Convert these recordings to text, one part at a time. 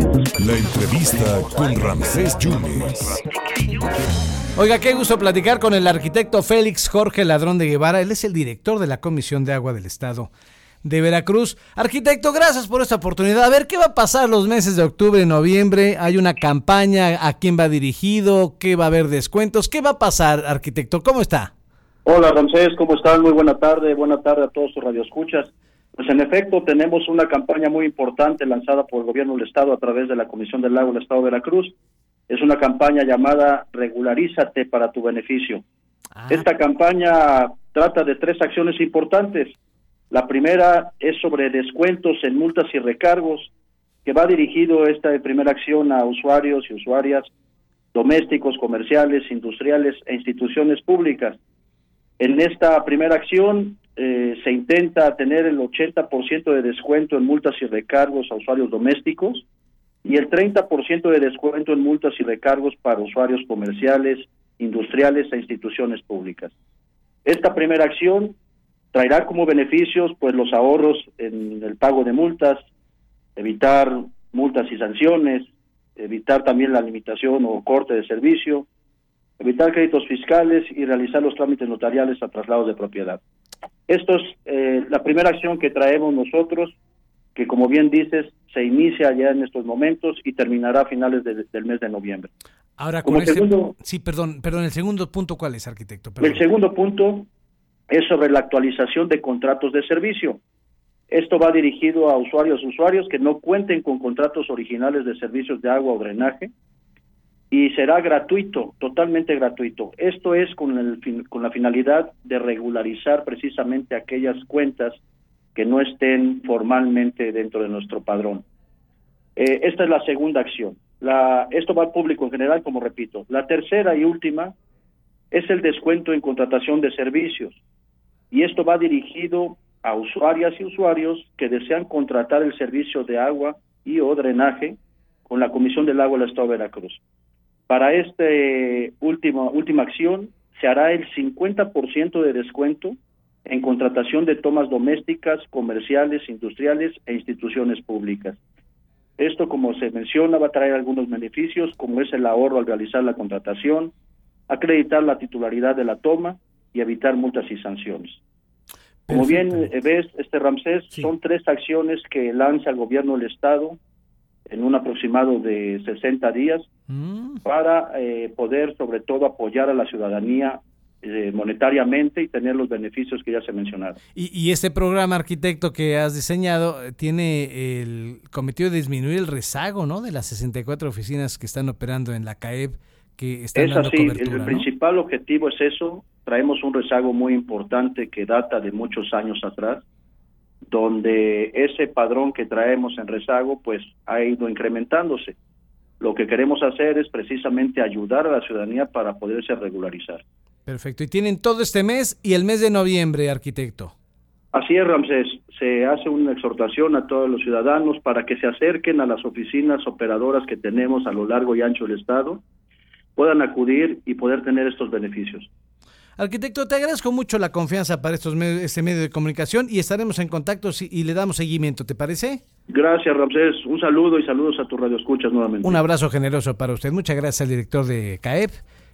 La entrevista con Ramsés Yunes. Oiga, qué gusto platicar con el arquitecto Félix Jorge Ladrón de Guevara. Él es el director de la Comisión de Agua del Estado de Veracruz. Arquitecto, gracias por esta oportunidad. A ver, ¿qué va a pasar los meses de octubre y noviembre? ¿Hay una campaña? ¿A quién va dirigido? ¿Qué va a haber descuentos? ¿Qué va a pasar, arquitecto? ¿Cómo está? Hola, Ramsés, ¿cómo están? Muy buena tarde. Buena tarde a todos sus radioescuchas. Pues en efecto, tenemos una campaña muy importante lanzada por el gobierno del Estado a través de la Comisión del Lago del Estado de Veracruz. Es una campaña llamada Regularízate para tu beneficio. Ah. Esta campaña trata de tres acciones importantes. La primera es sobre descuentos en multas y recargos, que va dirigido esta primera acción a usuarios y usuarias domésticos, comerciales, industriales e instituciones públicas. En esta primera acción eh, se intenta tener el 80% de descuento en multas y recargos a usuarios domésticos y el 30% de descuento en multas y recargos para usuarios comerciales, industriales e instituciones públicas. Esta primera acción traerá como beneficios pues los ahorros en el pago de multas, evitar multas y sanciones, evitar también la limitación o corte de servicio, evitar créditos fiscales y realizar los trámites notariales a traslados de propiedad. Esto es eh, la primera acción que traemos nosotros, que como bien dices, se inicia ya en estos momentos y terminará a finales de- del mes de noviembre. Ahora, Como con este... segundo- Sí, perdón, perdón, el segundo punto, ¿cuál es, arquitecto? Perdón. El segundo punto es sobre la actualización de contratos de servicio. Esto va dirigido a usuarios usuarios que no cuenten con contratos originales de servicios de agua o drenaje y será gratuito, totalmente gratuito. Esto es con, el fin- con la finalidad de regularizar precisamente aquellas cuentas que no estén formalmente dentro de nuestro padrón. Eh, esta es la segunda acción. La, esto va al público en general, como repito. La tercera y última es el descuento en contratación de servicios. Y esto va dirigido a usuarias y usuarios que desean contratar el servicio de agua y o drenaje con la Comisión del Agua del Estado de Veracruz. Para esta última, última acción se hará el 50% de descuento en contratación de tomas domésticas, comerciales, industriales e instituciones públicas. Esto, como se menciona, va a traer algunos beneficios, como es el ahorro al realizar la contratación, acreditar la titularidad de la toma y evitar multas y sanciones. Como bien ves, este Ramsés, Sí. son tres acciones que lanza el gobierno del Estado en un aproximado de 60 días Mm, para eh, poder, sobre todo, apoyar a la ciudadanía eh, monetariamente y tener los beneficios que ya se mencionaron. Y, y este programa, arquitecto, que has diseñado, tiene el cometido de disminuir el rezago, ¿no? De las 64 oficinas que están operando en la CAEB, que están Es dando así, el ¿no? principal objetivo es eso. Traemos un rezago muy importante que data de muchos años atrás, donde ese padrón que traemos en rezago pues ha ido incrementándose. Lo que queremos hacer es precisamente ayudar a la ciudadanía para poderse regularizar. Perfecto. Y tienen todo este mes y el mes de noviembre, arquitecto. Así es, Ramsés. Se hace una exhortación a todos los ciudadanos para que se acerquen a las oficinas operadoras que tenemos a lo largo y ancho del Estado, puedan acudir y poder tener estos beneficios. Arquitecto, te agradezco mucho la confianza para estos medios, este medio de comunicación y estaremos en contacto si- y le damos seguimiento, ¿te parece? Gracias, Ramsés. Un saludo y saludos a tu radio escuchas nuevamente. Un abrazo generoso para usted. Muchas gracias al director de CAEP,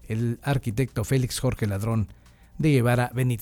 el arquitecto Félix Jorge Ladrón de Guevara Benítez.